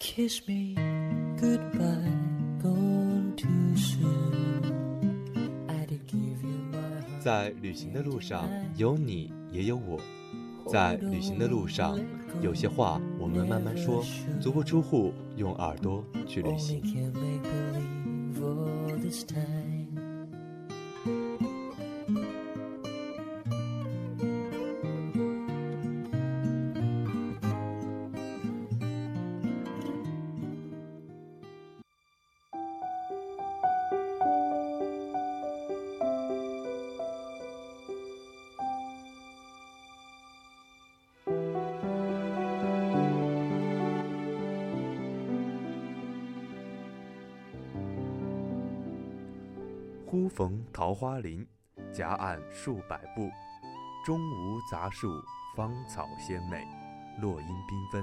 Kiss me goodbye, gone too soon. I did give you my heart. 在旅行的路上，有你也有我。在旅行的路上，有些话我们慢慢说，足不出户，用耳朵去旅行。忽逢桃花林，夹岸数百步，中无杂树，芳草鲜美，落英缤纷。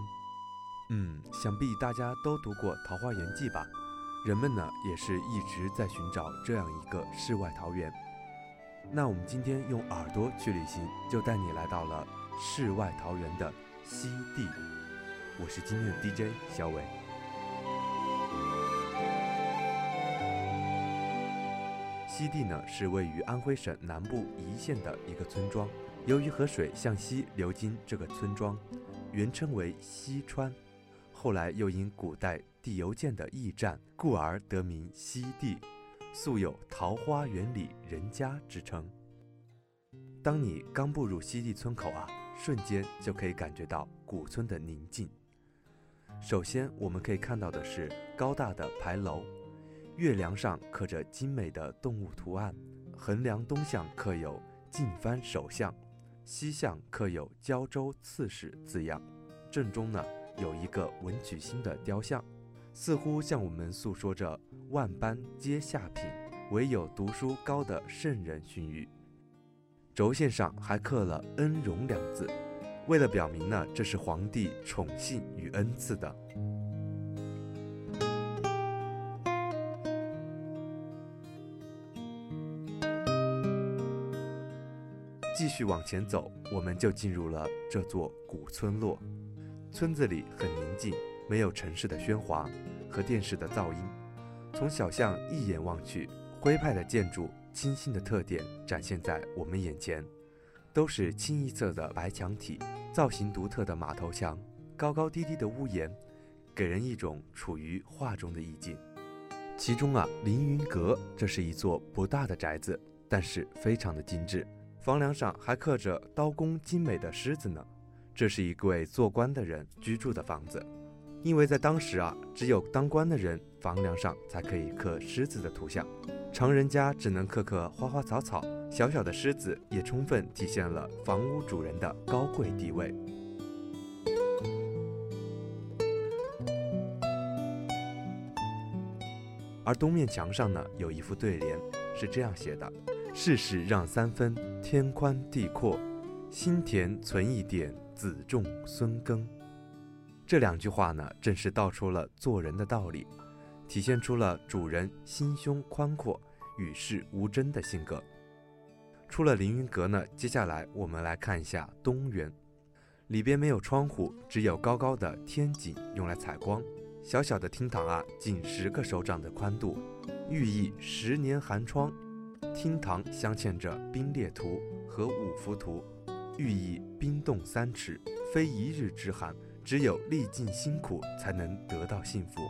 嗯，想必大家都读过《桃花源记》吧？人们呢也是一直在寻找这样一个世外桃源。那我们今天用耳朵去旅行，就带你来到了世外桃源的西地。我是今天的 DJ 小伟。西地呢是位于安徽省南部颐县的一个村庄。由于河水向西流经这个村庄，原称为西川，后来又因古代地邮件的驿站，故而得名西地，素有“桃花源里人家”之称。当你刚步入西地村口啊，瞬间就可以感觉到古村的宁静。首先，我们可以看到的是高大的牌楼。月梁上刻着精美的动物图案，横梁东向刻有“进藩首相”，西向刻有“胶州刺史”字样。正中呢有一个文曲星的雕像，似乎向我们诉说着“万般皆下品，唯有读书高”的圣人训语。轴线上还刻了“恩荣”两字，为了表明呢这是皇帝宠幸与恩赐的。继续往前走，我们就进入了这座古村落。村子里很宁静，没有城市的喧哗和电视的噪音。从小巷一眼望去，徽派的建筑、清新的特点展现在我们眼前，都是清一色的白墙体，造型独特的马头墙，高高低低的屋檐，给人一种处于画中的意境。其中啊，凌云阁这是一座不大的宅子，但是非常的精致。房梁上还刻着刀工精美的狮子呢，这是一位做官的人居住的房子。因为在当时啊，只有当官的人房梁上才可以刻狮子的图像，常人家只能刻刻花花草草。小小的狮子也充分体现了房屋主人的高贵地位。而东面墙上呢，有一副对联，是这样写的。世事让三分，天宽地阔，心田存一点，子重孙耕。这两句话呢，正是道出了做人的道理，体现出了主人心胸宽阔、与世无争的性格。出了凌云阁呢，接下来我们来看一下东园，里边没有窗户，只有高高的天井用来采光。小小的厅堂啊，仅十个手掌的宽度，寓意十年寒窗。厅堂镶嵌着冰裂图和五福图，寓意冰冻三尺，非一日之寒，只有历尽辛苦才能得到幸福。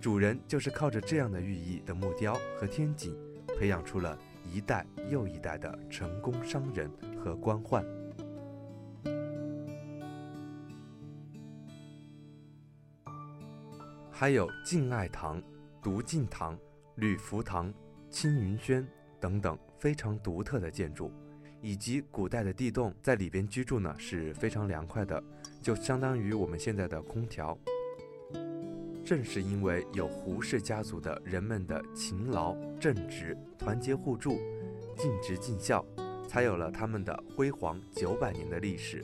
主人就是靠着这样的寓意的木雕和天井，培养出了一代又一代的成功商人和官宦。还有敬爱堂、独敬堂、吕福堂、青云轩。等等非常独特的建筑，以及古代的地洞，在里边居住呢是非常凉快的，就相当于我们现在的空调。正是因为有胡氏家族的人们的勤劳正直、团结互助、尽职尽孝，才有了他们的辉煌九百年的历史。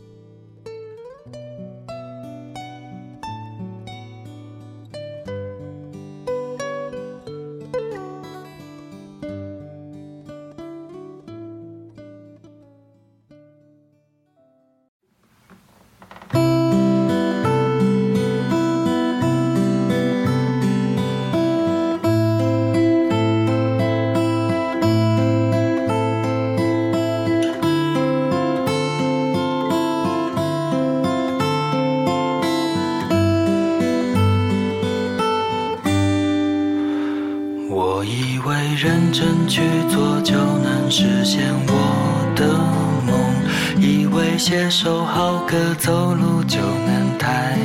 写首好歌走路就能抬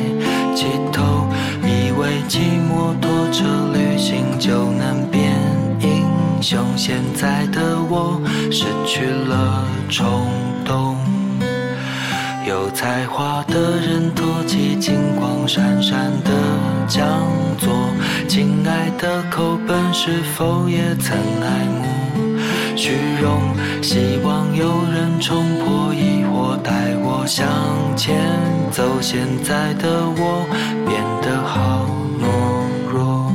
起头，以为骑摩托车旅行就能变英雄，现在的我失去了冲动。有才华的人托起金光闪闪的讲座，亲爱的口本是否也曾爱慕虚荣？希望有人冲破疑惑，带我向前走。现在的我变得好懦弱，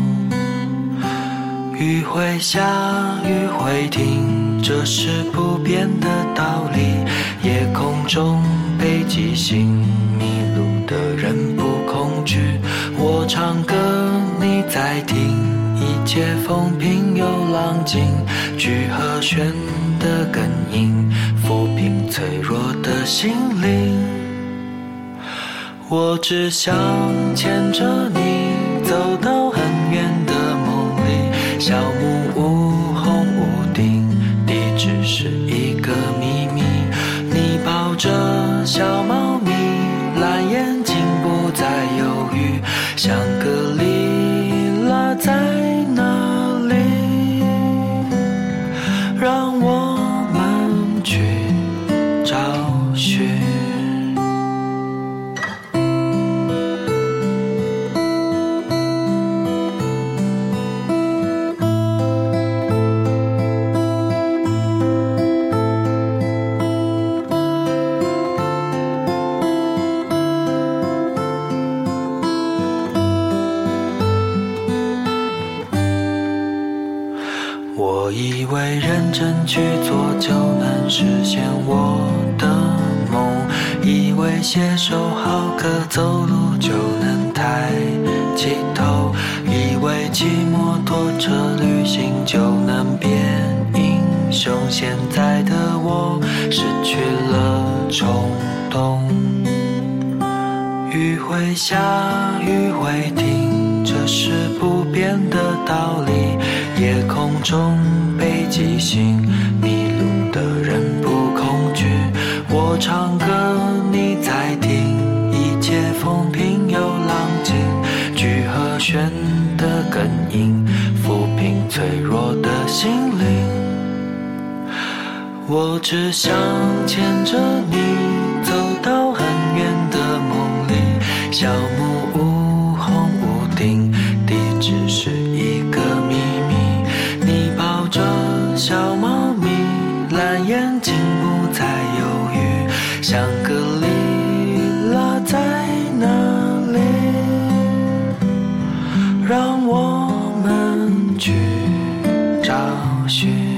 雨会下，雨会停，这是不变的道理。夜空中。北极星，迷路的人不恐惧。我唱歌，你在听，一切风平又浪静。聚和弦的根音，抚平脆弱的心灵。我只想牵着你，走到写首好歌走路就能抬起头，以为骑摩托车旅行就能变英雄。现在的我失去了冲动，雨会下，雨会停，这是不变的道理。夜空中。北极星，迷路的人。唱歌，你在听，一切风平又浪静。聚和弦的根音，抚平脆弱的心灵。我只想牵着你，香格里拉在哪里？让我们去找寻。